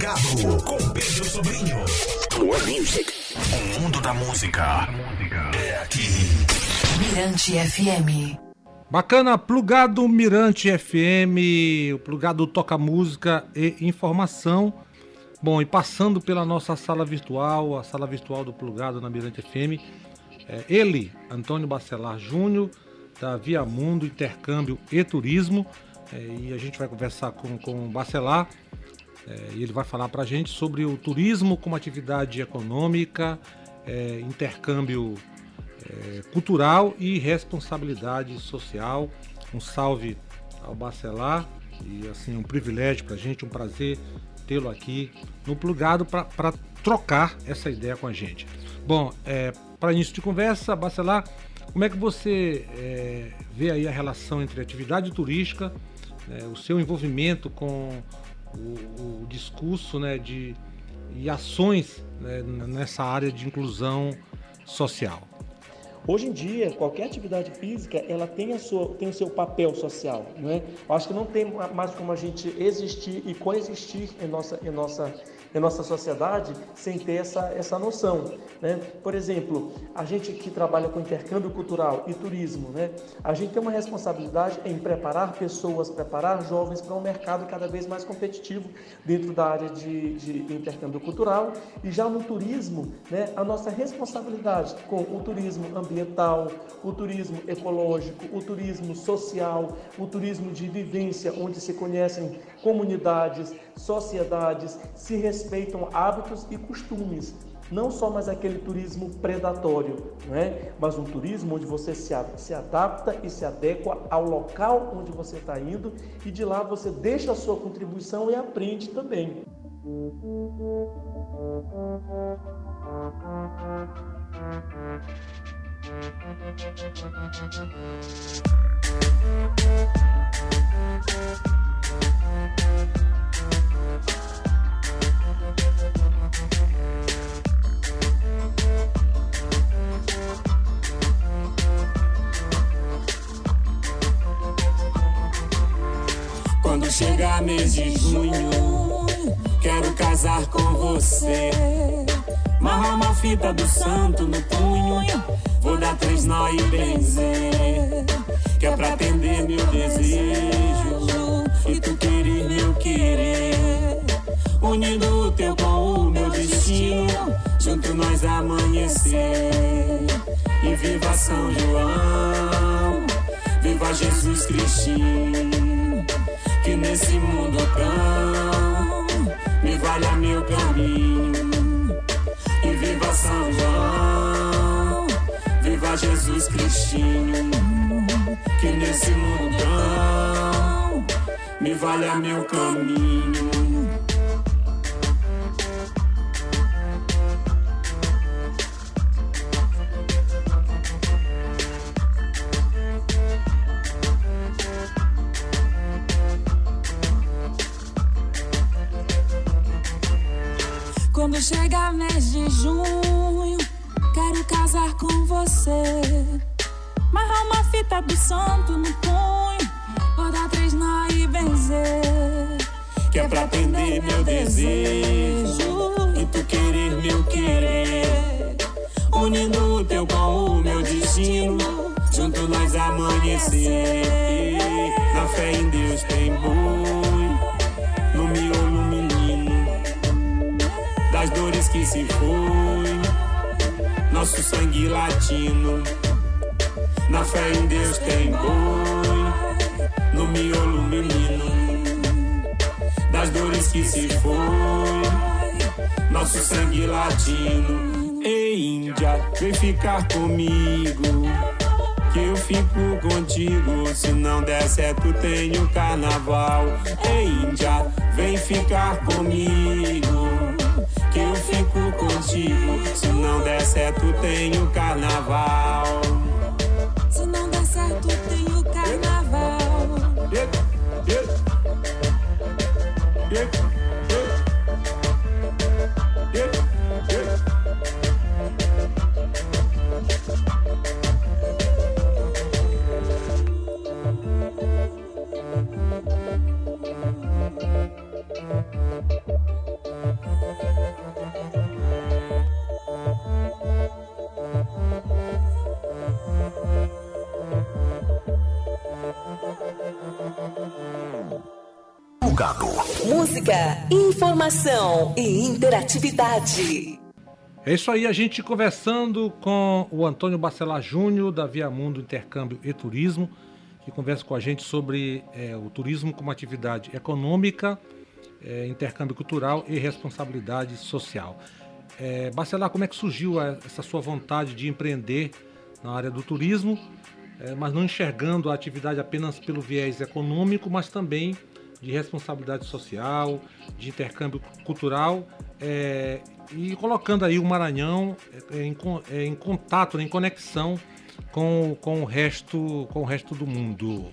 Plugado com Pedro Sobrinho. More music. O mundo da música é aqui. Mirante FM. Bacana, plugado Mirante FM, o plugado toca música e informação. Bom, e passando pela nossa sala virtual, a sala virtual do plugado na Mirante FM, é ele, Antônio Bacelar Júnior, da Via Mundo Intercâmbio e Turismo, é, e a gente vai conversar com, com o Bacelar, é, e ele vai falar para a gente sobre o turismo como atividade econômica, é, intercâmbio é, cultural e responsabilidade social. Um salve ao Bacelar e assim um privilégio para a gente, um prazer tê-lo aqui no Plugado para trocar essa ideia com a gente. Bom, é, para início de conversa, Bacelar, como é que você é, vê aí a relação entre atividade turística, né, o seu envolvimento com o, o discurso né, de, e ações né, nessa área de inclusão social? Hoje em dia, qualquer atividade física, ela tem, a sua, tem o seu papel social, não é? Acho que não tem mais como a gente existir e coexistir em nossa, em nossa em nossa sociedade sem ter essa, essa noção. Né? Por exemplo, a gente que trabalha com intercâmbio cultural e turismo, né? a gente tem uma responsabilidade em preparar pessoas, preparar jovens para um mercado cada vez mais competitivo dentro da área de, de intercâmbio cultural e já no turismo, né? a nossa responsabilidade com o turismo ambiental, o turismo ecológico, o turismo social, o turismo de vivência, onde se conhecem comunidades, sociedades, se respeitam hábitos e costumes. Não só mais aquele turismo predatório, não é? mas um turismo onde você se, se adapta e se adequa ao local onde você está indo e de lá você deixa a sua contribuição e aprende também. Quando chegar mês de junho, quero casar com você. Marrar uma fita do santo no punho, vou dar três nó e benzer. Que é pra atender meu desejo e tu querer meu querer. Unindo teu com o meu destino, junto nós amanhecer. E viva São João, viva Jesus Cristinho que nesse mundo tão me valha meu caminho. E viva São João, viva Jesus Cristinho, que nesse mundo tão me valha meu caminho. Desejo e tu querer meu querer. Unindo o teu com o meu destino, junto nós amanhecer. Na fé em Deus tem boi, no miolo menino das dores que se foi, nosso sangue latino. Na fé em Deus tem boi, no miolo menino. Das dores que se foi, nosso sangue latino. Ei, Índia, vem ficar comigo. Que eu fico contigo, se não der certo tenho carnaval. Ei, Índia, vem ficar comigo que eu fico contigo. Se não der certo, tenho carnaval. Yeah. Informação e interatividade. É isso aí, a gente conversando com o Antônio Bacelar Júnior, da Via Mundo Intercâmbio e Turismo, que conversa com a gente sobre é, o turismo como atividade econômica, é, intercâmbio cultural e responsabilidade social. É, Bacelar, como é que surgiu essa sua vontade de empreender na área do turismo, é, mas não enxergando a atividade apenas pelo viés econômico, mas também de responsabilidade social, de intercâmbio cultural é, e colocando aí o Maranhão é, em, é, em contato, né, em conexão com, com, o resto, com o resto do mundo.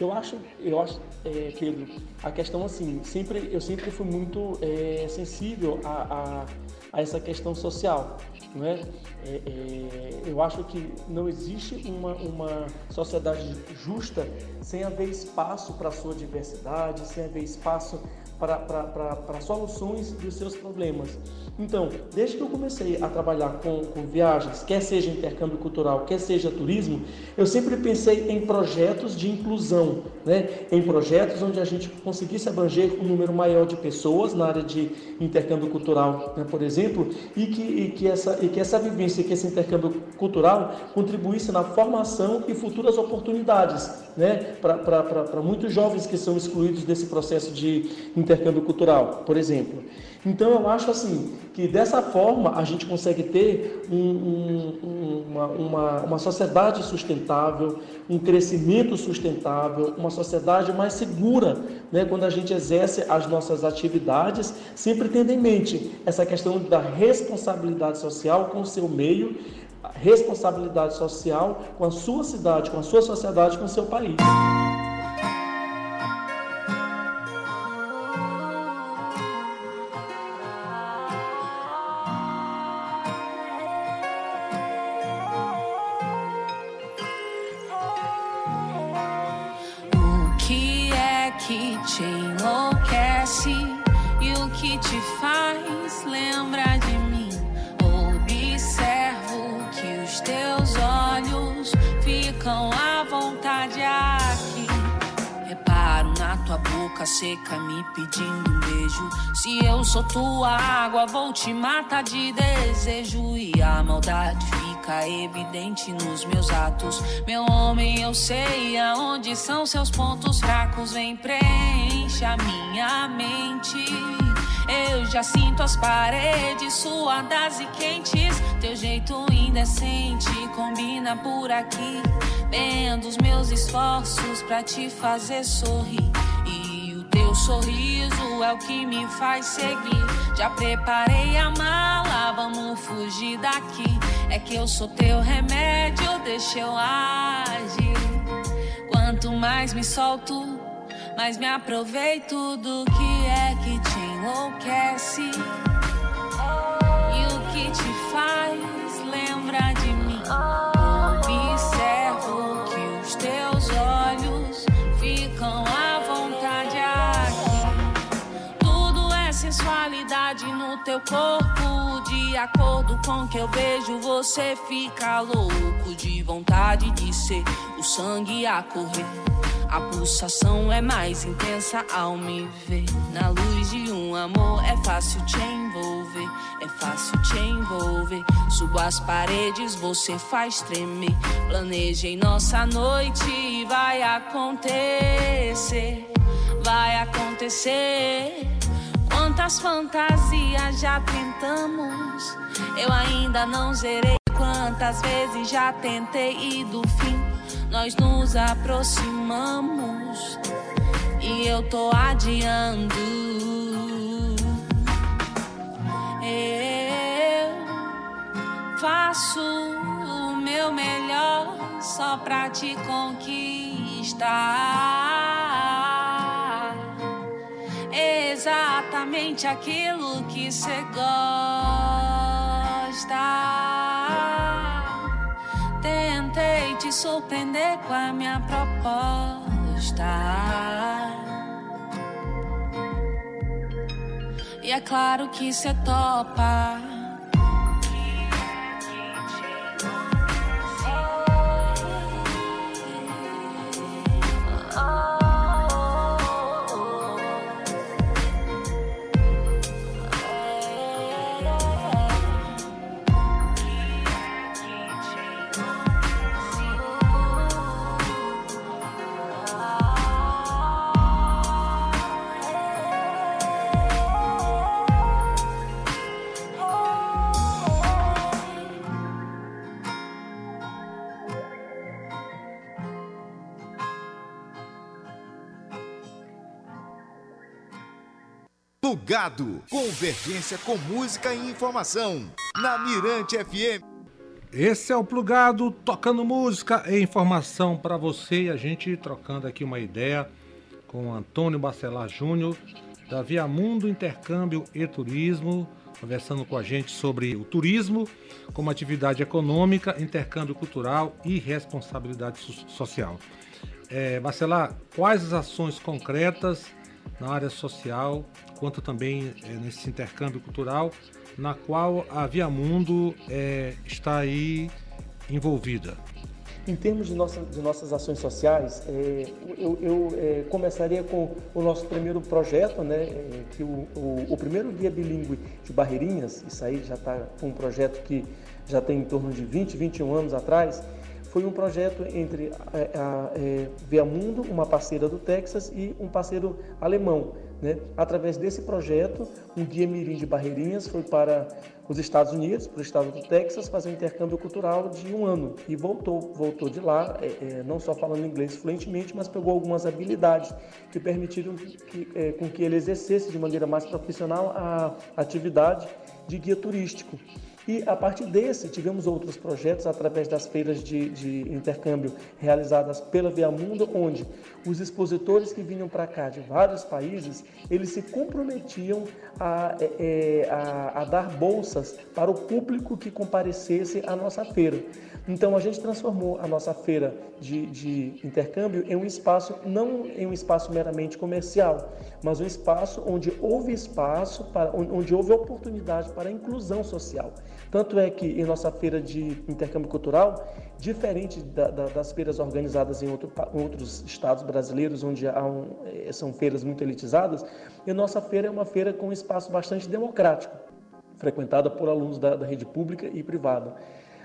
Eu acho, eu acho, é, Pedro, a questão assim, sempre, eu sempre fui muito é, sensível a, a, a, essa questão social, não é? É, é? eu acho que não existe uma, uma sociedade justa sem haver espaço para a sua diversidade, sem haver espaço para soluções dos seus problemas. Então, desde que eu comecei a trabalhar com, com viagens, quer seja intercâmbio cultural, quer seja turismo, eu sempre pensei em projetos de inclusão, né? em projetos onde a gente conseguisse abranger um número maior de pessoas na área de intercâmbio cultural, né? por exemplo, e que, e, que essa, e que essa vivência, que esse intercâmbio cultural contribuísse na formação e futuras oportunidades né? para muitos jovens que são excluídos desse processo de intercâmbio cultural, por exemplo. Então eu acho assim que dessa forma a gente consegue ter um, um, uma, uma, uma sociedade sustentável, um crescimento sustentável, uma sociedade mais segura, né, quando a gente exerce as nossas atividades, sempre tendo em mente essa questão da responsabilidade social com o seu meio, responsabilidade social com a sua cidade, com a sua sociedade, com o seu país. Seca me pedindo um beijo. Se eu sou tua água, vou te matar de desejo. E a maldade fica evidente nos meus atos. Meu homem, eu sei aonde são seus pontos fracos. Vem, preenche a minha mente. Eu já sinto as paredes suadas e quentes. Teu jeito indecente combina por aqui. Vendo os meus esforços pra te fazer sorrir. Sorriso é o que me faz seguir. Já preparei a mala, vamos fugir daqui. É que eu sou teu remédio, deixa eu agir. Quanto mais me solto, mais me aproveito do que é que te enlouquece. E o que te faz lembrar de sensualidade no teu corpo. De acordo com que eu vejo, você fica louco de vontade de ser o sangue a correr. A pulsação é mais intensa ao me ver. Na luz de um amor é fácil te envolver, é fácil te envolver. Subo as paredes, você faz tremer. Planejei nossa noite e vai acontecer, vai acontecer. Quantas fantasias já tentamos? Eu ainda não zerei. Quantas vezes já tentei e do fim nós nos aproximamos e eu tô adiando. Eu faço o meu melhor só pra te conquistar exatamente aquilo que você gosta. Tentei te surpreender com a minha proposta. E é claro que você topa. Plugado, convergência com música e informação. Na Mirante FM. Esse é o Plugado, tocando música e informação para você e a gente trocando aqui uma ideia com Antônio Bacelar Júnior, da Via Mundo Intercâmbio e Turismo, conversando com a gente sobre o turismo como atividade econômica, intercâmbio cultural e responsabilidade social. É, Bacelar, quais as ações concretas na área social, quanto também é, nesse intercâmbio cultural, na qual a Via Mundo é, está aí envolvida? Em termos de, nossa, de nossas ações sociais, é, eu, eu é, começaria com o nosso primeiro projeto, né, que o, o, o, primeiro guia bilíngue de Barreirinhas, isso aí já está um projeto que já tem em torno de 20, 21 anos atrás, foi um projeto entre a, a, a é, Via Mundo, uma parceira do Texas, e um parceiro alemão. Né? Através desse projeto, um guia mirim de Barreirinhas foi para os Estados Unidos, para o estado do Texas, fazer um intercâmbio cultural de um ano e voltou, voltou de lá, é, é, não só falando inglês fluentemente, mas pegou algumas habilidades que permitiram que, é, com que ele exercesse de maneira mais profissional a atividade de guia turístico. E a partir desse, tivemos outros projetos através das feiras de, de intercâmbio realizadas pela Via Mundo, onde os expositores que vinham para cá de vários países, eles se comprometiam a, é, é, a, a dar bolsas para o público que comparecesse à nossa feira. Então a gente transformou a nossa feira de, de intercâmbio em um espaço, não em um espaço meramente comercial, mas um espaço onde houve espaço, para, onde houve oportunidade para a inclusão social. Tanto é que em nossa feira de intercâmbio cultural, diferente da, da, das feiras organizadas em, outro, em, outros estados brasileiros, onde um, eh, são feiras muito elitizadas, a nossa feira é uma feira com um espaço bastante democrático, frequentada por alunos da, da rede pública e privada.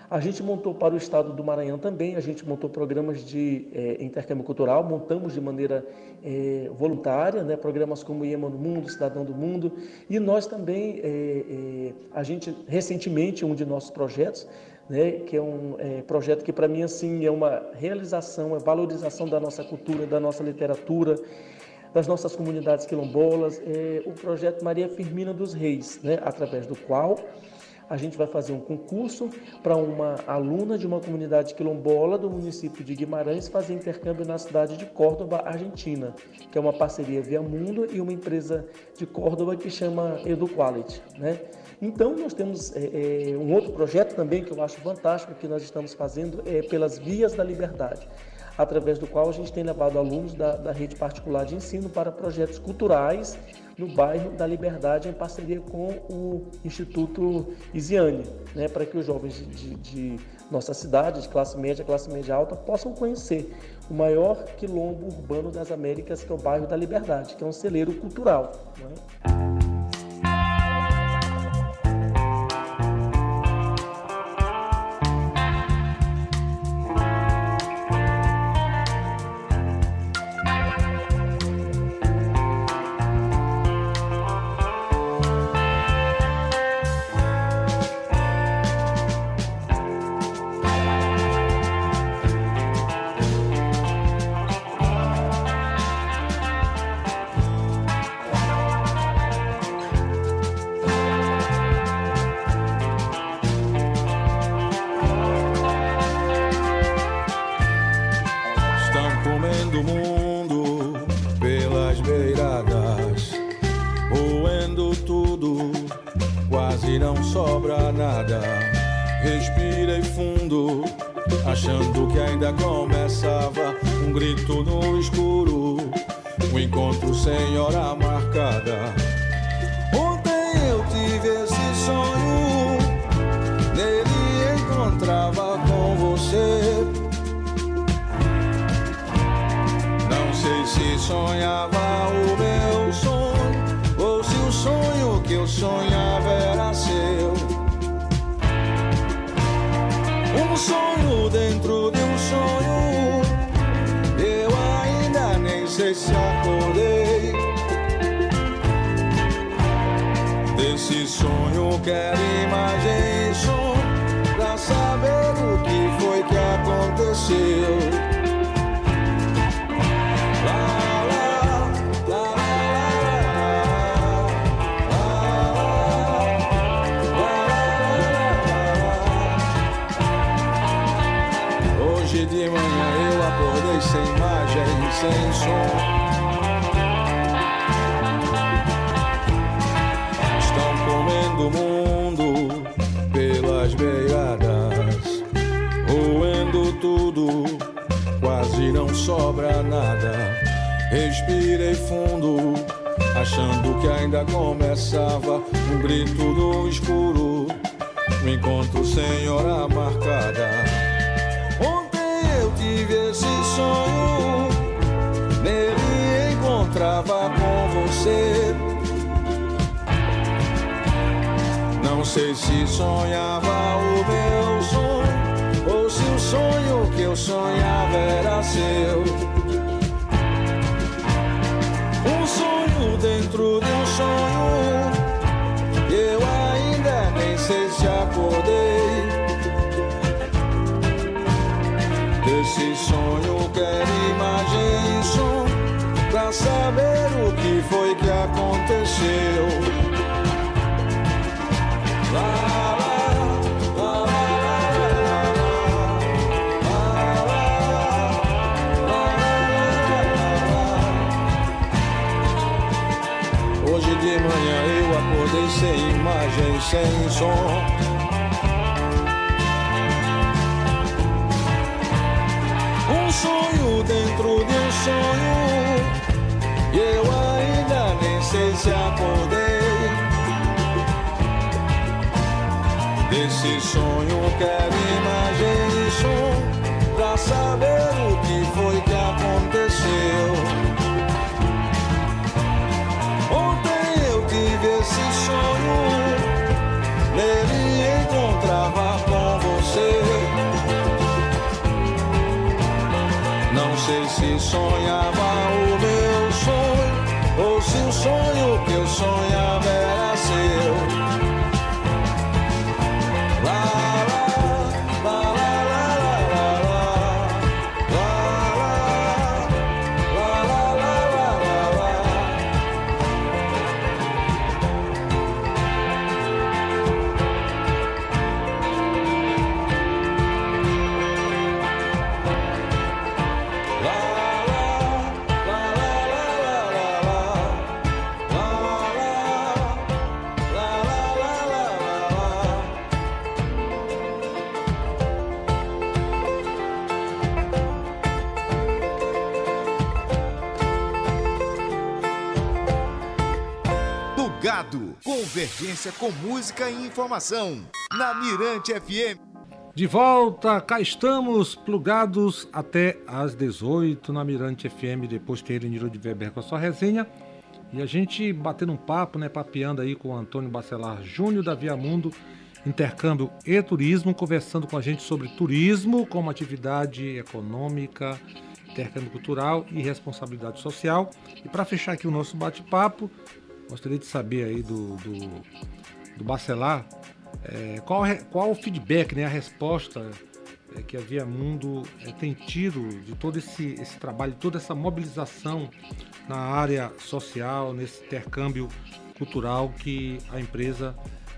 A gente montou para o estado do Maranhão também, a gente montou programas de é, intercâmbio cultural, montamos de maneira é, voluntária, né, programas como IEMA no Mundo, Cidadão do Mundo, e nós também, é, a gente, recentemente, um de nossos projetos, né, que é um projeto que para mim assim é uma realização, é valorização da nossa cultura, da nossa literatura, das nossas comunidades quilombolas, é o projeto Maria Firmina dos Reis, né, através do qual a gente vai fazer um concurso para uma aluna de uma comunidade quilombola do município de Guimarães fazer intercâmbio na cidade de Córdoba, Argentina, que é uma parceria via Mundo e uma empresa de Córdoba que chama EduQuality, né? Então, nós temos é, é, um outro projeto também que eu acho fantástico que nós estamos fazendo é pelas vias da liberdade através do qual a gente tem levado alunos da, da rede particular de ensino para projetos culturais no bairro da Liberdade, em parceria com o Instituto Isiane, né, para que os jovens de, de, nossa cidade, de classe média, classe média alta, possam conhecer o maior quilombo urbano das Américas, que é o bairro da Liberdade, que é um celeiro cultural. Né? sonhava o meu sonho, ou se o sonho que eu sonhava era seu. Um sonho dentro de um sonho, eu ainda nem sei se acordei. Desse sonho quero imaginar. sem som. Estão comendo o mundo pelas beiradas, roendo tudo, quase não sobra nada. Respirei fundo, achando que ainda começava um grito do escuro. Me encontro sem hora marcada. Ontem eu tive esse sonho encontrava com você. Não sei se sonhava o meu sonho ou se o sonho que eu sonhava era seu. Um sonho dentro de um Um sonho dentro de um sonho. E eu ainda nem sei se acordei. Desse sonho quero imagem e som Pra saber o que sonhava o meu sonho. Ou se o sonho que eu sonhava Convergência com música e informação. Na Mirante FM. De volta, cá estamos, plugados até às 18 na Mirante FM, depois ter Niro de Weber com a sua resenha. E a gente batendo um papo, né, papeando aí com o Antônio Bacelar Júnior da Via Mundo, intercâmbio e turismo, conversando com a gente sobre turismo como atividade econômica, intercâmbio cultural e responsabilidade social. E para fechar aqui o nosso bate-papo, gostaria de saber aí do, do, do Bacelar é, qual, qual o feedback, né, a resposta é, que a Via Mundo é, tem tido de todo esse, esse trabalho, toda essa mobilização na área social, nesse intercâmbio cultural que a empresa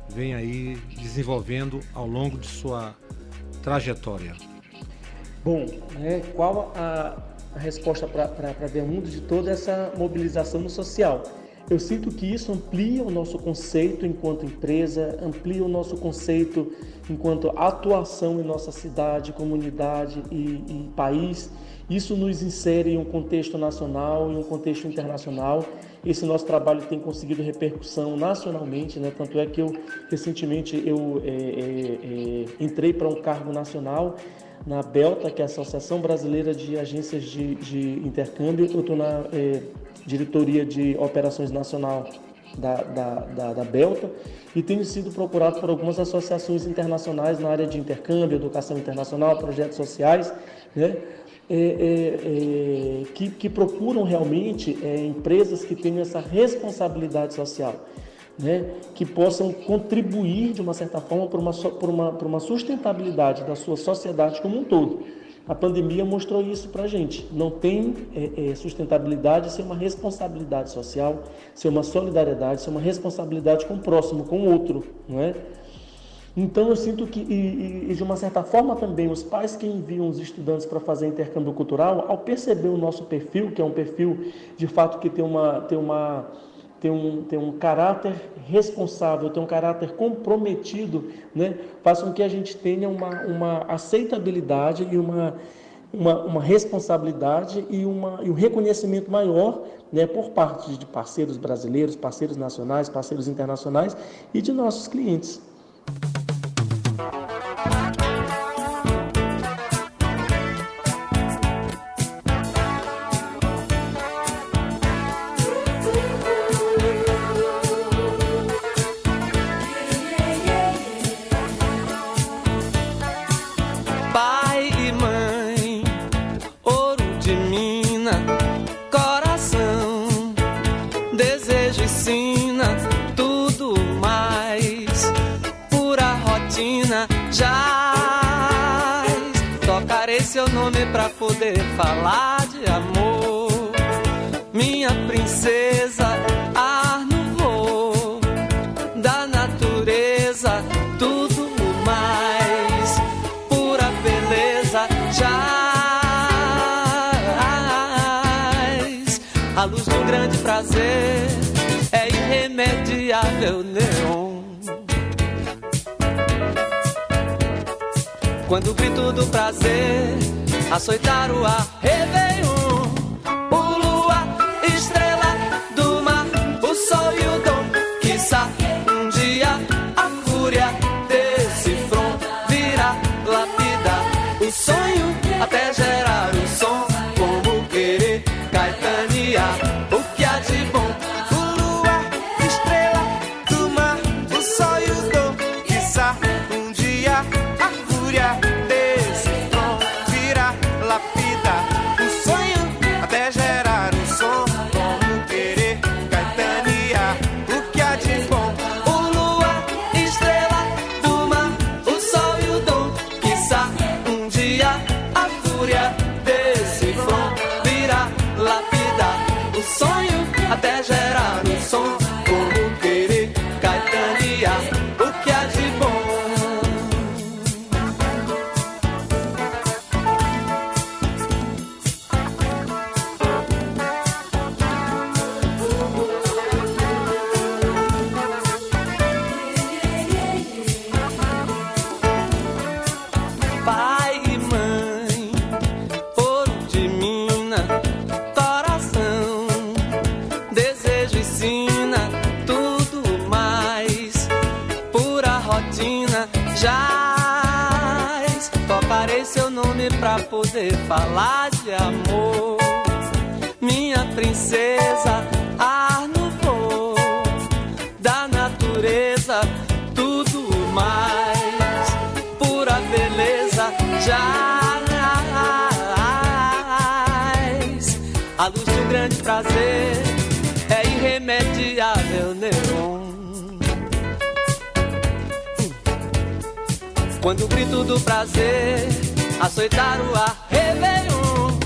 vem aí desenvolvendo ao longo de sua trajetória. Bom, né, qual a, a resposta para ver mundo de toda essa mobilização no social? Eu sinto que isso amplia o nosso conceito enquanto empresa, amplia o nosso conceito enquanto atuação em nossa cidade, comunidade e, e país. Isso nos insere em um contexto nacional, em um contexto internacional. Esse nosso trabalho tem conseguido repercussão nacionalmente, né? tanto é que eu recentemente eu é, é, é, entrei para um cargo nacional na Belta, que é a Associação Brasileira de Agências de, de Intercâmbio. Eu estou na é, diretoria de operações nacional da, da, da, da, Belta e tenho sido procurado por algumas associações internacionais na área de intercâmbio, educação internacional, projetos sociais, né? É, é, é, que, que, procuram realmente empresas que tenham essa responsabilidade social. Né, que possam contribuir de uma certa forma para uma, uma, uma sustentabilidade da sua sociedade como um todo. A pandemia mostrou isso para a gente. Não tem é, é, sustentabilidade sem uma responsabilidade social, sem uma solidariedade, sem uma responsabilidade com o próximo, com o outro, não é? Então eu sinto que, e, e, de uma certa forma também, os pais que enviam os estudantes para fazer intercâmbio cultural, ao perceber o nosso perfil, que é um perfil de fato que tem uma, tem uma, tem um, tem um caráter responsável, tem um caráter comprometido, né? faz com que a gente tenha uma, uma aceitabilidade e uma, uma, uma responsabilidade e, uma, e um reconhecimento maior né, por parte de parceiros brasileiros, parceiros nacionais, parceiros internacionais e de nossos clientes. Falar de amor. Minha princesa, ar no voo da natureza, tudo mais. Pura beleza, jaz. A luz um grande prazer é irremediável, neon. Quando o grito do prazer açoitar o ar, Réveillon, poder falar de amor, minha princesa, ar no voo da natureza, tudo mais pura beleza jaz. A luz um grande prazer é irremediável, neon. Quando o grito do prazer açoitar o ar, Réveillon,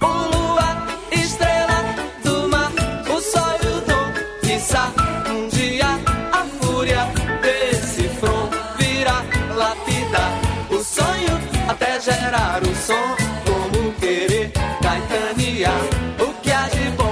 o lua, estrela do mar, o sol e o dom, quiçá um dia a fúria desse front virá lapida o sonho até gerar o som, como querer gaitanear o que há bom.